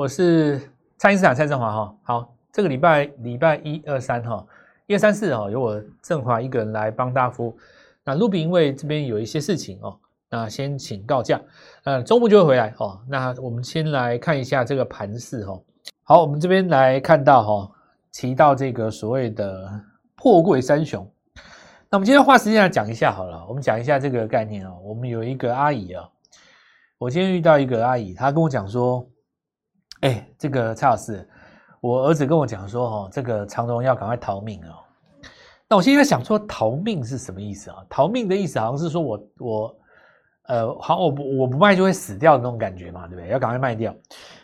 我是蔡因斯坦蔡振华哈。好，这个礼拜礼拜一二三哈。一二三四哦，由我振华一个人来帮大家服务。那卢比因为这边有一些事情哦，那先请告假。呃，周末就会回来哦。那我们先来看一下这个盘势哈。好，我们这边来看到哈，提到这个所谓的破柜三雄。那我们今天花时间来讲一下好了。我们讲一下这个概念哦。我们有一个阿姨啊，我今天遇到一个阿姨，她跟我讲说，哎，这个蔡老师。我儿子跟我讲说，哦，这个长荣要赶快逃命哦。那我现在想说，逃命是什么意思啊？逃命的意思好像是说我我呃，好，我不我不卖就会死掉的那种感觉嘛，对不对？要赶快卖掉。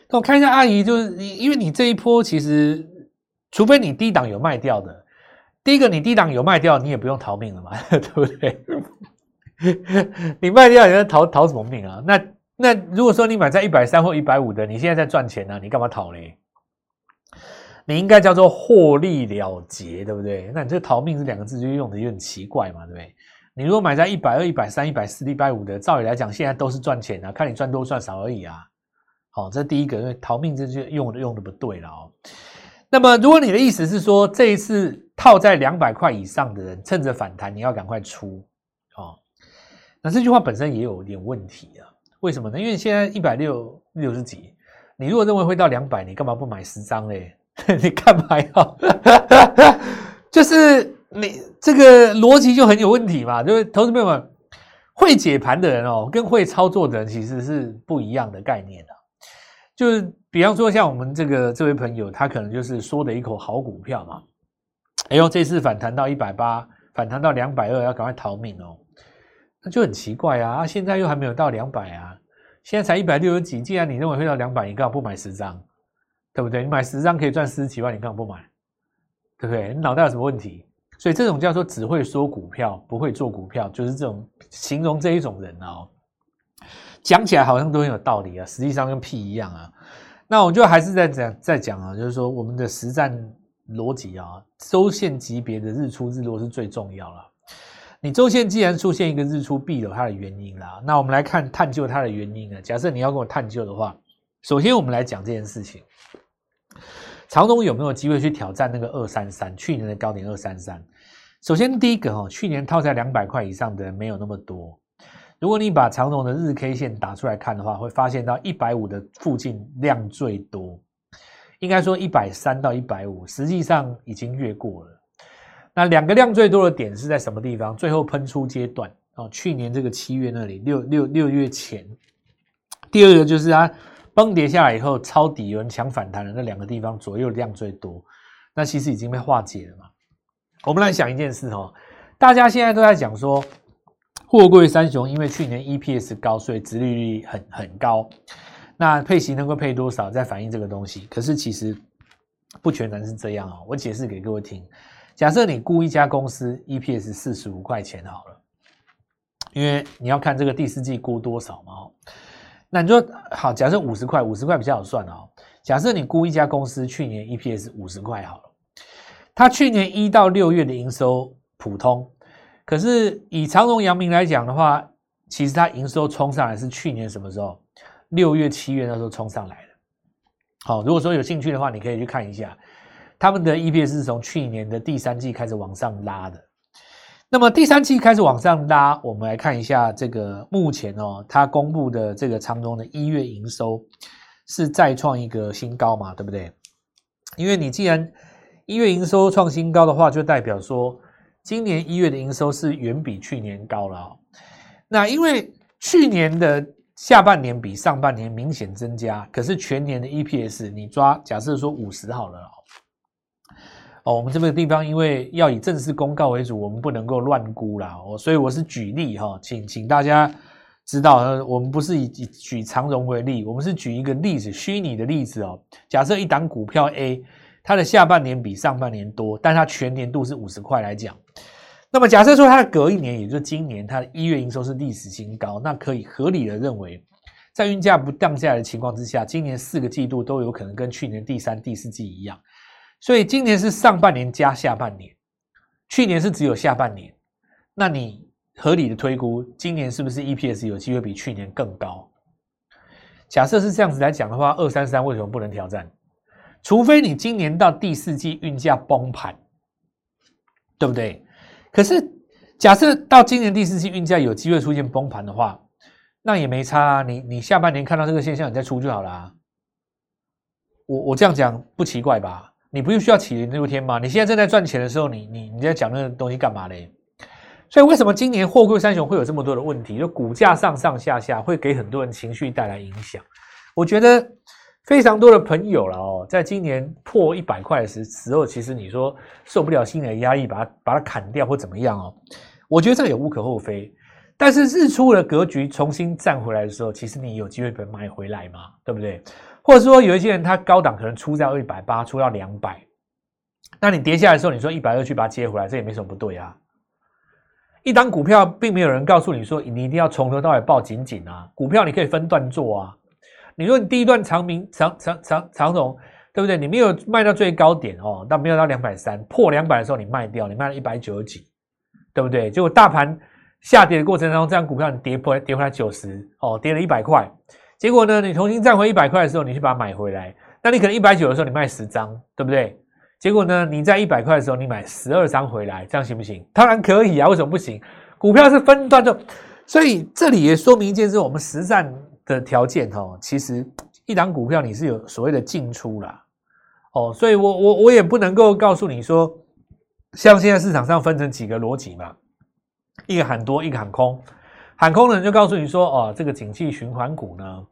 那我看一下阿姨，就是因为你这一波其实，除非你低档有卖掉的，第一个你低档有卖掉，你也不用逃命了嘛，对不对？你卖掉，你在逃逃什么命啊？那那如果说你买在一百三或一百五的，你现在在赚钱呢，你干嘛逃嘞？你应该叫做获利了结，对不对？那你这逃命这两个字就用的有点奇怪嘛，对不对？你如果买在一百二、一百三、一百四、一百五的，照理来讲，现在都是赚钱的，看你赚多赚少而已啊。好，这第一个，因为逃命这就用的用的不对了哦。那么，如果你的意思是说，这一次套在两百块以上的人，趁着反弹你要赶快出哦，那这句话本身也有点问题啊。为什么呢？因为现在一百六六十几，你如果认为会到两百，你干嘛不买十张嘞？你干嘛要？就是你这个逻辑就很有问题嘛。就是投资朋友们会解盘的人哦，跟会操作的人其实是不一样的概念的。就是比方说，像我们这个这位朋友，他可能就是说的一口好股票嘛。哎呦，这次反弹到一百八，反弹到两百二，要赶快逃命哦。那就很奇怪啊，啊，现在又还没有到两百啊，现在才一百六十几。既然你认为会到两百，你干嘛不买十张？对不对？你买十张可以赚四十几万，你干嘛不买？对不对？你脑袋有什么问题？所以这种叫做只会说股票不会做股票，就是这种形容这一种人哦。讲起来好像都很有道理啊，实际上跟屁一样啊。那我就还是在讲在讲啊，就是说我们的实战逻辑啊，周线级别的日出日落是最重要了。你周线既然出现一个日出，必有它的原因啦。那我们来看探究它的原因啊。假设你要跟我探究的话，首先我们来讲这件事情。长荣有没有机会去挑战那个二三三？去年的高点二三三。首先第一个哈，去年套在两百块以上的人没有那么多。如果你把长荣的日 K 线打出来看的话，会发现到一百五的附近量最多。应该说一百三到一百五，实际上已经越过了。那两个量最多的点是在什么地方？最后喷出阶段哦，去年这个七月那里，六六六月前。第二个就是它。崩跌下来以后，抄底有人抢反弹的那两个地方左右量最多，那其实已经被化解了嘛。我们来想一件事哦，大家现在都在讲说，货柜三雄因为去年 EPS 高，所以殖利率很很高，那配息能够配多少，在反映这个东西。可是其实不全然是这样哦，我解释给各位听。假设你估一家公司 EPS 四十五块钱好了，因为你要看这个第四季估多少嘛。那你说好，假设五十块，五十块比较好算哦。假设你估一家公司去年 EPS 五十块好了，它去年一到六月的营收普通，可是以长荣、阳明来讲的话，其实它营收冲上来是去年什么时候？六月、七月那时候冲上来的。好，如果说有兴趣的话，你可以去看一下，他们的 EPS 是从去年的第三季开始往上拉的。那么第三季开始往上拉，我们来看一下这个目前哦，它公布的这个长中的一月营收是再创一个新高嘛，对不对？因为你既然一月营收创新高的话，就代表说今年一月的营收是远比去年高了。那因为去年的下半年比上半年明显增加，可是全年的 EPS 你抓假设说五十好了。哦，哦我们这个地方因为要以正式公告为主，我们不能够乱估啦。哦，所以我是举例哈，请请大家知道，我们不是以以举长荣为例，我们是举一个例子，虚拟的例子哦。假设一档股票 A，它的下半年比上半年多，但它全年度是五十块来讲，那么假设说它的隔一年，也就是今年，它的一月营收是历史新高，那可以合理的认为，在运价不降下来的情况之下，今年四个季度都有可能跟去年第三、第四季一样，所以今年是上半年加下半年，去年是只有下半年，那你？合理的推估，今年是不是 EPS 有机会比去年更高？假设是这样子来讲的话，二三三为什么不能挑战？除非你今年到第四季运价崩盘，对不对？可是假设到今年第四季运价有机会出现崩盘的话，那也没差啊。你你下半年看到这个现象，你再出就好了。我我这样讲不奇怪吧？你不用需要杞人忧天吗？你现在正在赚钱的时候，你你你在讲那个东西干嘛嘞？所以为什么今年货柜三雄会有这么多的问题？就股价上上下下，会给很多人情绪带来影响。我觉得非常多的朋友了哦，在今年破一百块时时候，其实你说受不了心理的压力，把它把它砍掉或怎么样哦？我觉得这也无可厚非。但是日出的格局重新站回来的时候，其实你有机会被买回来嘛？对不对？或者说有一些人他高档可能出在一百八，出到两百，那你跌下来的时候，你说一百二去把它接回来，这也没什么不对啊。一档股票，并没有人告诉你说你一定要从头到尾抱紧紧啊。股票你可以分段做啊。你说你第一段长明长长长长荣，对不对？你没有卖到最高点哦，但没有到两百三破两百的时候你卖掉，你卖了一百九十几，对不对？结果大盘下跌的过程当中，这样股票你跌破跌回来九十哦，跌了一百块。结果呢，你重新站回一百块的时候，你去把它买回来，那你可能一百九的时候你卖十张，对不对？结果呢？你在一百块的时候，你买十二张回来，这样行不行？当然可以啊，为什么不行？股票是分段的，所以这里也说明一件事：我们实战的条件哈，其实一档股票你是有所谓的进出啦。哦，所以我我我也不能够告诉你说，像现在市场上分成几个逻辑嘛，一个喊多，一个喊空，喊空的人就告诉你说，哦，这个景气循环股呢。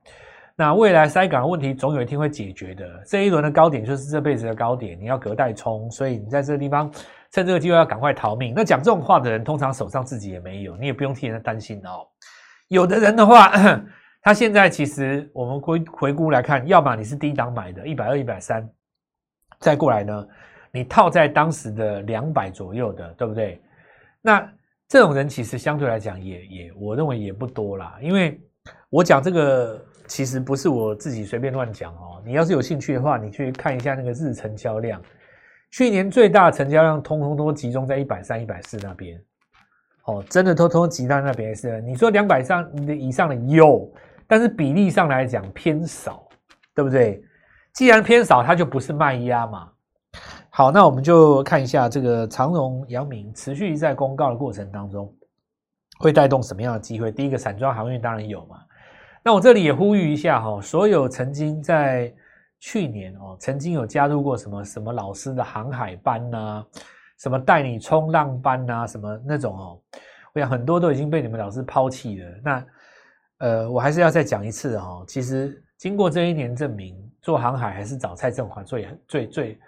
那未来塞港的问题总有一天会解决的。这一轮的高点就是这辈子的高点，你要隔代冲，所以你在这个地方趁这个机会要赶快逃命。那讲这种话的人，通常手上自己也没有，你也不用替人家担心哦。有的人的话，他现在其实我们回回顾来看，要么你是低档买的，一百二、一百三，再过来呢，你套在当时的两百左右的，对不对？那这种人其实相对来讲也也，我认为也不多啦，因为我讲这个。其实不是我自己随便乱讲哦，你要是有兴趣的话，你去看一下那个日成交量，去年最大成交量通通都集中在一百三、一百四那边，哦，真的通通集到那边是。你说两百上以上的有，但是比例上来讲偏少，对不对？既然偏少，它就不是卖压嘛。好，那我们就看一下这个长荣、阳明持续在公告的过程当中，会带动什么样的机会？第一个，散装航运当然有嘛。那我这里也呼吁一下哈，所有曾经在去年哦，曾经有加入过什么什么老师的航海班呐，什么带你冲浪班呐，什么那种哦，我想很多都已经被你们老师抛弃了。那呃，我还是要再讲一次哈，其实经过这一年证明，做航海还是找蔡振华最最最，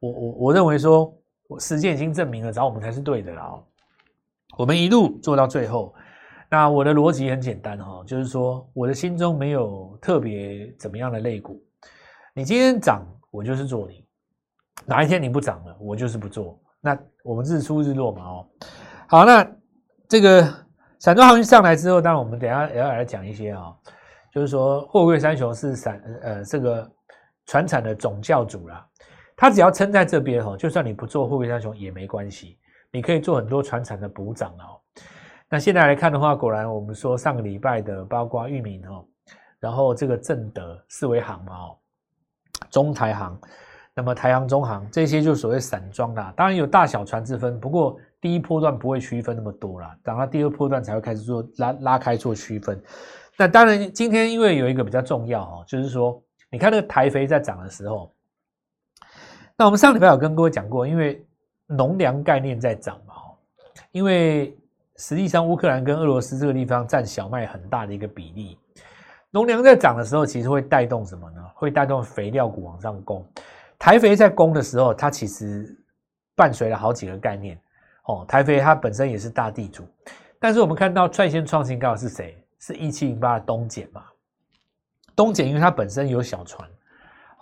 我我我认为说，时间已经证明了找我们才是对的了。我们一路做到最后。那我的逻辑很简单哈，就是说我的心中没有特别怎么样的肋骨，你今天涨，我就是做你；哪一天你不涨了，我就是不做。那我们日出日落嘛哦。好，那这个散装航运上来之后，当然我们等下也要来讲一些啊，就是说货柜三雄是散呃这个船产的总教主啦，他只要撑在这边哈，就算你不做货币三雄也没关系，你可以做很多船产的补涨哦。那现在来看的话，果然我们说上个礼拜的，包括裕民哦，然后这个正德、四维行嘛哦，中台行，那么台航、中航这些就所谓散装啦，当然有大小船之分，不过第一波段不会区分那么多啦，等到第二波段才会开始做拉拉开做区分。那当然今天因为有一个比较重要哦，就是说你看那个台肥在涨的时候，那我们上礼拜有跟各位讲过，因为农粮概念在涨嘛，因为。实际上，乌克兰跟俄罗斯这个地方占小麦很大的一个比例。农粮在涨的时候，其实会带动什么呢？会带动肥料股往上攻。台肥在攻的时候，它其实伴随了好几个概念。哦，台肥它本身也是大地主，但是我们看到率先创新高的是谁？是一七零八的东碱嘛？东碱因为它本身有小船，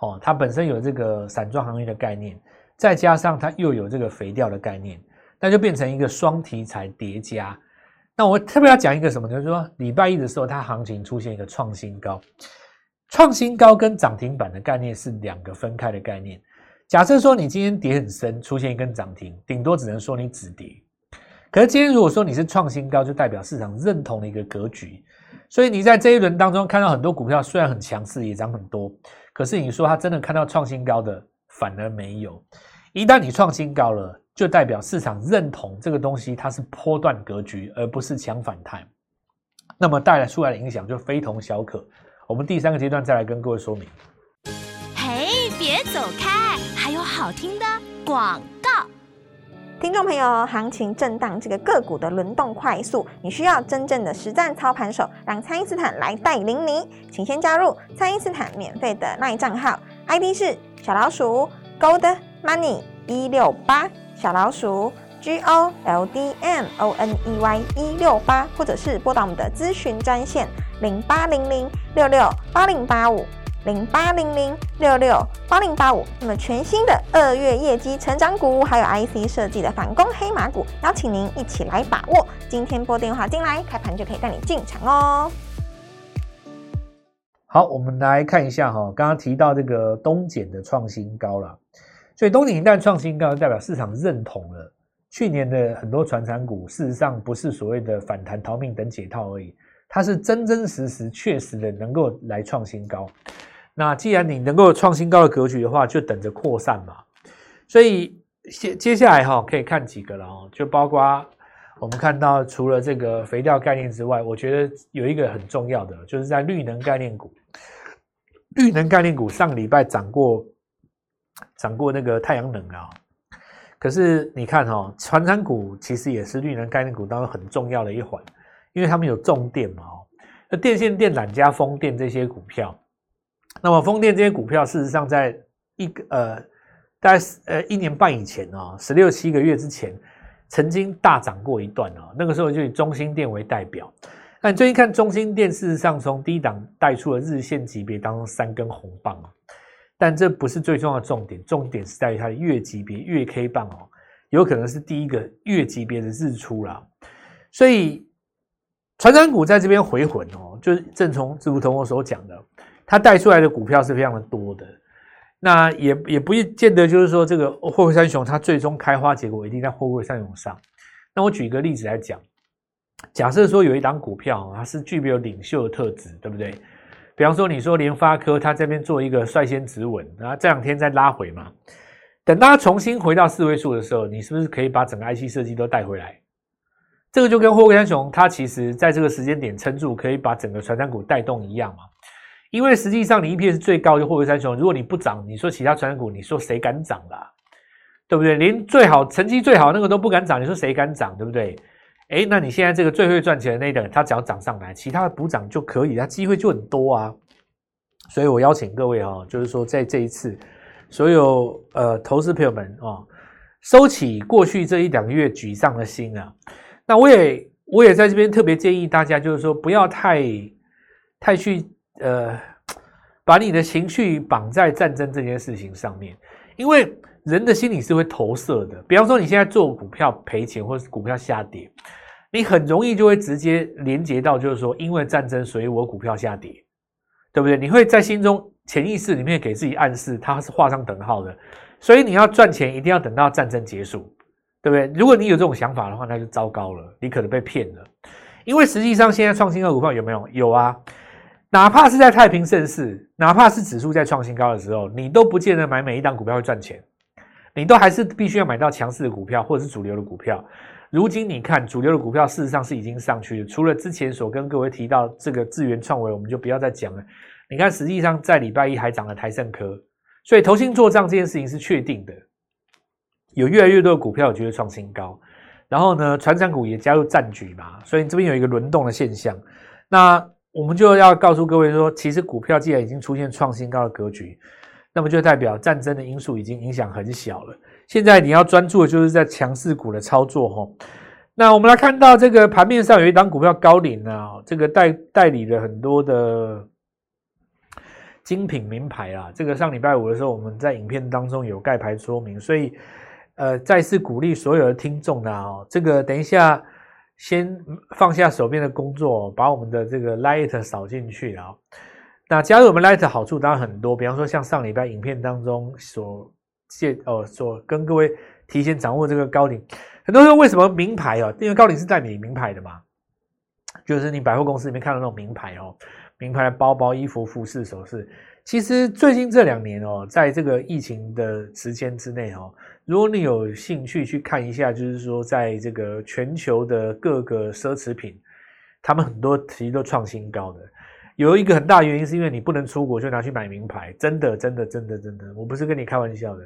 哦，它本身有这个散装行业的概念，再加上它又有这个肥料的概念，那就变成一个双题材叠加。那我特别要讲一个什么，就是说礼拜一的时候，它行情出现一个创新高，创新高跟涨停板的概念是两个分开的概念。假设说你今天跌很深，出现一根涨停，顶多只能说你止跌。可是今天如果说你是创新高，就代表市场认同的一个格局。所以你在这一轮当中看到很多股票虽然很强势，也涨很多，可是你说他真的看到创新高的反而没有。一旦你创新高了，就代表市场认同这个东西它是波段格局，而不是强反弹。那么带来出来的影响就非同小可。我们第三个阶段再来跟各位说明。嘿，别走开！还有好听的广，听众朋友，行情震荡，这个个股的轮动快速，你需要真正的实战操盘手，让蔡因斯坦来带领你。请先加入蔡因斯坦免费的赖账号，ID 是小老鼠 Gold Money 一六八，小老鼠 G O L D M O N E Y 一六八，或者是拨打我们的咨询专线零八零零六六八零八五。零八零零六六八零八五，那么全新的二月业绩成长股，还有 IC 设计的反攻黑马股，邀请您一起来把握。今天拨电话进来，开盘就可以带你进场哦。好，我们来看一下哈，刚刚提到这个东碱的创新高了，所以东碱一旦创新高，代表市场认同了去年的很多传产股，事实上不是所谓的反弹逃命等解套而已。它是真真实实、确实的能够来创新高。那既然你能够创新高的格局的话，就等着扩散嘛。所以接接下来哈，可以看几个了哦，就包括我们看到除了这个肥料概念之外，我觉得有一个很重要的，就是在绿能概念股。绿能概念股上个礼拜涨过，涨过那个太阳能啊。可是你看哈，传产股其实也是绿能概念股当中很重要的一环。因为他们有重电嘛，哦，那电线电缆加风电这些股票，那么风电这些股票，事实上在一个呃，大概呃一年半以前啊，十六七个月之前，曾经大涨过一段啊，那个时候就以中心电为代表。那你最近看中心电，事实上从低档带出了日线级别当中三根红棒啊，但这不是最重要的重点，重点是在于它的月级别月 K 棒哦，有可能是第一个月级别的日出啦，所以。船长股在这边回魂哦，就是正从如同我所讲的，它带出来的股票是非常的多的。那也也不见得就是说这个货柜三雄它最终开花结果一定在货柜三雄上。那我举个例子来讲，假设说有一档股票它是具备有领袖的特质，对不对？比方说你说联发科它这边做一个率先止稳，然后这两天再拉回嘛，等它重新回到四位数的时候，你是不是可以把整个 IC 设计都带回来？这个就跟货柜三雄，它其实在这个时间点撑住，可以把整个传单股带动一样嘛。因为实际上你 EPS 最高的货柜三雄，如果你不涨，你说其他船长股，你说谁敢涨啦？对不对？连最好成绩最好那个都不敢涨，你说谁敢涨？对不对？哎，那你现在这个最会赚钱的那等，它只要涨上来，其他的补涨就可以，它机会就很多啊。所以我邀请各位哈，就是说在这一次，所有呃投资朋友们啊，收起过去这一两个月沮丧的心啊。那我也我也在这边特别建议大家，就是说不要太太去呃把你的情绪绑在战争这件事情上面，因为人的心理是会投射的。比方说你现在做股票赔钱，或者是股票下跌，你很容易就会直接连接到，就是说因为战争，所以我股票下跌，对不对？你会在心中潜意识里面给自己暗示，它是画上等号的。所以你要赚钱，一定要等到战争结束。对不对？如果你有这种想法的话，那就糟糕了，你可能被骗了。因为实际上现在创新的股票有没有？有啊，哪怕是在太平盛世，哪怕是指数在创新高的时候，你都不见得买每一档股票会赚钱，你都还是必须要买到强势的股票或者是主流的股票。如今你看主流的股票，事实上是已经上去了。除了之前所跟各位提到这个智源创维，我们就不要再讲了。你看，实际上在礼拜一还涨了台盛科，所以投信做账这件事情是确定的。有越来越多的股票有机会创新高，然后呢，船长股也加入战局嘛，所以这边有一个轮动的现象。那我们就要告诉各位说，其实股票既然已经出现创新高的格局，那么就代表战争的因素已经影响很小了。现在你要专注的就是在强势股的操作哈。那我们来看到这个盘面上有一档股票高领啊，这个代代理了很多的精品名牌啊。这个上礼拜五的时候，我们在影片当中有盖牌说明，所以呃，再次鼓励所有的听众呢，哦，这个等一下先放下手边的工作，把我们的这个 Light 扫进去啊。那加入我们 Light 好处当然很多，比方说像上礼拜影片当中所介哦，所跟各位提前掌握这个高领。很多人说为什么名牌哦？因为高领是代理名牌的嘛，就是你百货公司里面看到那种名牌哦，名牌的包包、衣服、服饰、首饰。其实最近这两年哦，在这个疫情的时间之内哦，如果你有兴趣去看一下，就是说在这个全球的各个奢侈品，他们很多其实都创新高的。有一个很大原因是因为你不能出国，就拿去买名牌。真的，真的，真的，真的，我不是跟你开玩笑的。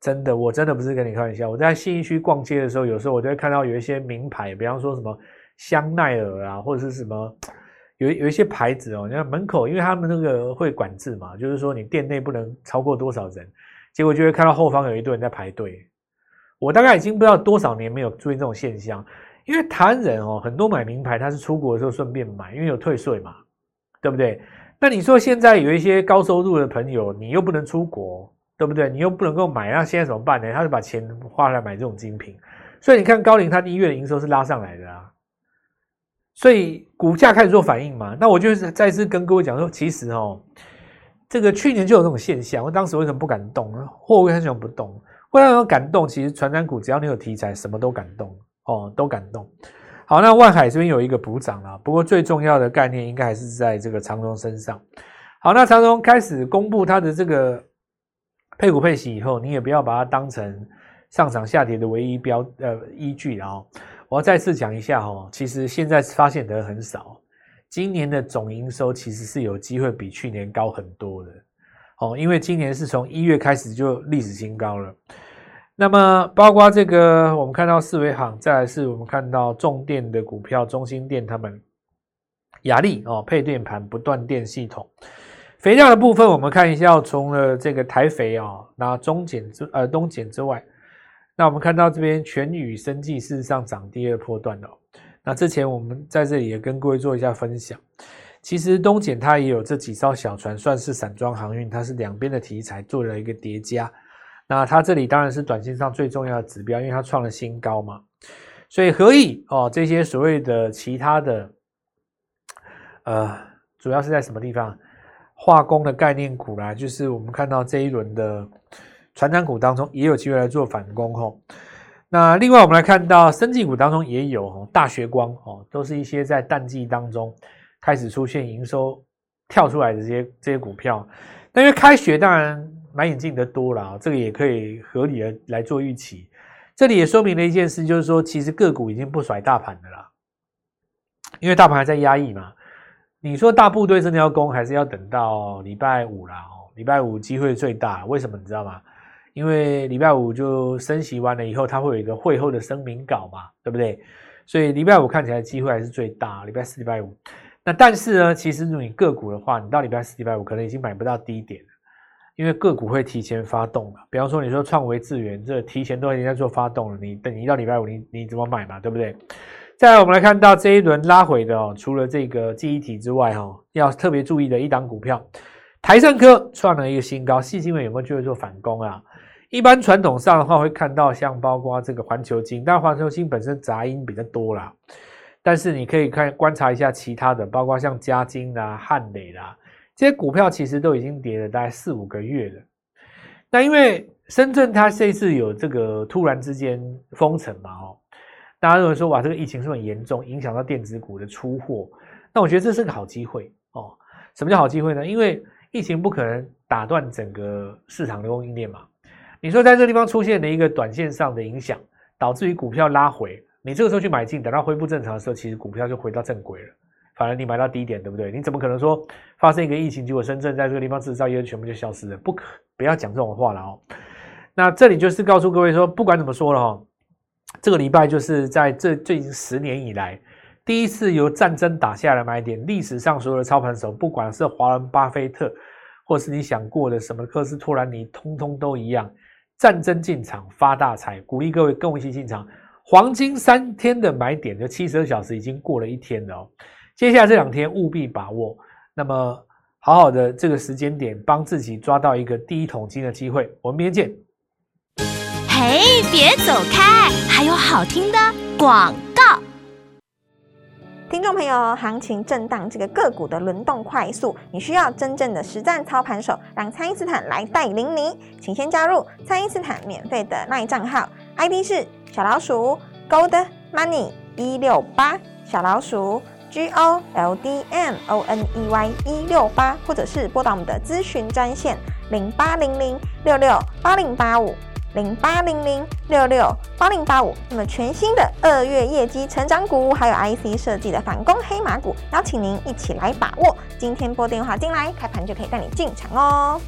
真的，我真的不是跟你开玩笑。我在信义区逛街的时候，有时候我就会看到有一些名牌，比方说什么香奈儿啊，或者是什么有有一些牌子哦。你看门口，因为他们那个会管制嘛，就是说你店内不能超过多少人，结果就会看到后方有一堆人在排队。我大概已经不知道多少年没有注意这种现象，因为台湾人哦，很多买名牌他是出国的时候顺便买，因为有退税嘛，对不对？那你说现在有一些高收入的朋友，你又不能出国。对不对？你又不能够买，那现在怎么办呢？他就把钱花来买这种精品，所以你看高龄，它一月的营收是拉上来的啊，所以股价开始做反应嘛。那我就是再次跟各位讲说，其实哦，这个去年就有这种现象，我当时为什么不敢动呢？货为什么不动？为什么敢动？其实传染股只要你有题材，什么都敢动哦，都敢动。好，那万海这边有一个补涨了，不过最重要的概念应该还是在这个长荣身上。好，那长荣开始公布它的这个。配股配息以后，你也不要把它当成上涨下跌的唯一标呃依据啊！我要再次讲一下哈，其实现在发现的很少，今年的总营收其实是有机会比去年高很多的哦，因为今年是从一月开始就历史新高了。那么包括这个，我们看到四维行，再来是我们看到重电的股票，中心电他们，雅力哦，配电盘不断电系统。肥料的部分，我们看一下，除了这个台肥啊，那中碱之呃东碱之外，那我们看到这边全宇生技事实上涨第二波段了。那之前我们在这里也跟各位做一下分享，其实东碱它也有这几艘小船，算是散装航运，它是两边的题材做了一个叠加。那它这里当然是短线上最重要的指标，因为它创了新高嘛。所以何以哦这些所谓的其他的，呃，主要是在什么地方？化工的概念股啦，就是我们看到这一轮的船长股当中也有机会来做反攻吼。那另外我们来看到生技股当中也有哦，大学光哦，都是一些在淡季当中开始出现营收跳出来的这些这些股票。那因为开学当然买眼镜的多了，这个也可以合理的来做预期。这里也说明了一件事，就是说其实个股已经不甩大盘的啦，因为大盘还在压抑嘛。你说大部队真的要攻，还是要等到礼拜五啦？哦，礼拜五机会最大，为什么你知道吗？因为礼拜五就升息完了以后，它会有一个会后的声明稿嘛，对不对？所以礼拜五看起来机会还是最大。礼拜四、礼拜五，那但是呢，其实你个股的话，你到礼拜四、礼拜五可能已经买不到低点了，因为个股会提前发动嘛。比方说，你说创维智源，这提前都已经在做发动了，你等一到礼拜五，你你怎么买嘛？对不对？再来，我们来看到这一轮拉回的哦，除了这个记忆体之外，哈，要特别注意的一档股票，台盛科创了一个新高，细晶元有没有机会做反攻啊？一般传统上的话，会看到像包括这个环球金，但环球金本身杂音比较多啦。但是你可以看观察一下其他的，包括像嘉金啦、汉磊啦这些股票，其实都已经跌了大概四五个月了。那因为深圳它这次有这个突然之间封城嘛，哦。大家认为说，哇，这个疫情是很严重，影响到电子股的出货。那我觉得这是个好机会哦。什么叫好机会呢？因为疫情不可能打断整个市场的供应链嘛。你说在这个地方出现了一个短线上的影响，导致于股票拉回，你这个时候去买进，等到恢复正常的时候，其实股票就回到正轨了。反而你买到低点，对不对？你怎么可能说发生一个疫情，结果深圳在这个地方制造业全部就消失了？不可，不要讲这种话了哦。那这里就是告诉各位说，不管怎么说了哈。这个礼拜就是在这最近十年以来第一次由战争打下来买点。历史上所有的操盘手，不管是华伦巴菲特，或是你想过的什么科斯托兰尼，通通都一样。战争进场发大财，鼓励各位跟我一起进场。黄金三天的买点，就七十二小时已经过了一天了哦。接下来这两天务必把握，那么好好的这个时间点，帮自己抓到一个第一桶金的机会。我们明天见。嘿，别走开，还有好听的广。听众朋友，行情震荡，这个个股的轮动快速，你需要真正的实战操盘手，让蔡因斯坦来带领你。请先加入蔡因斯坦免费的赖账号，ID 是小老鼠 Gold Money 一六八，小老鼠 G O L D M O N E Y 一六八，或者是拨打我们的咨询专线零八零零六六八零八五。零八零零六六八零八五，那么全新的二月业绩成长股，还有 IC 设计的反攻黑马股，邀请您一起来把握。今天拨电话进来，开盘就可以带你进场哦。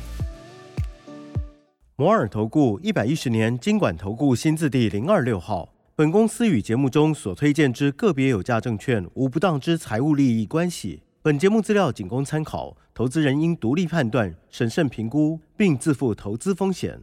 摩尔投顾一百一十年经管投顾新字第零二六号。本公司与节目中所推荐之个别有价证券无不当之财务利益关系。本节目资料仅供参考，投资人应独立判断、审慎评估，并自负投资风险。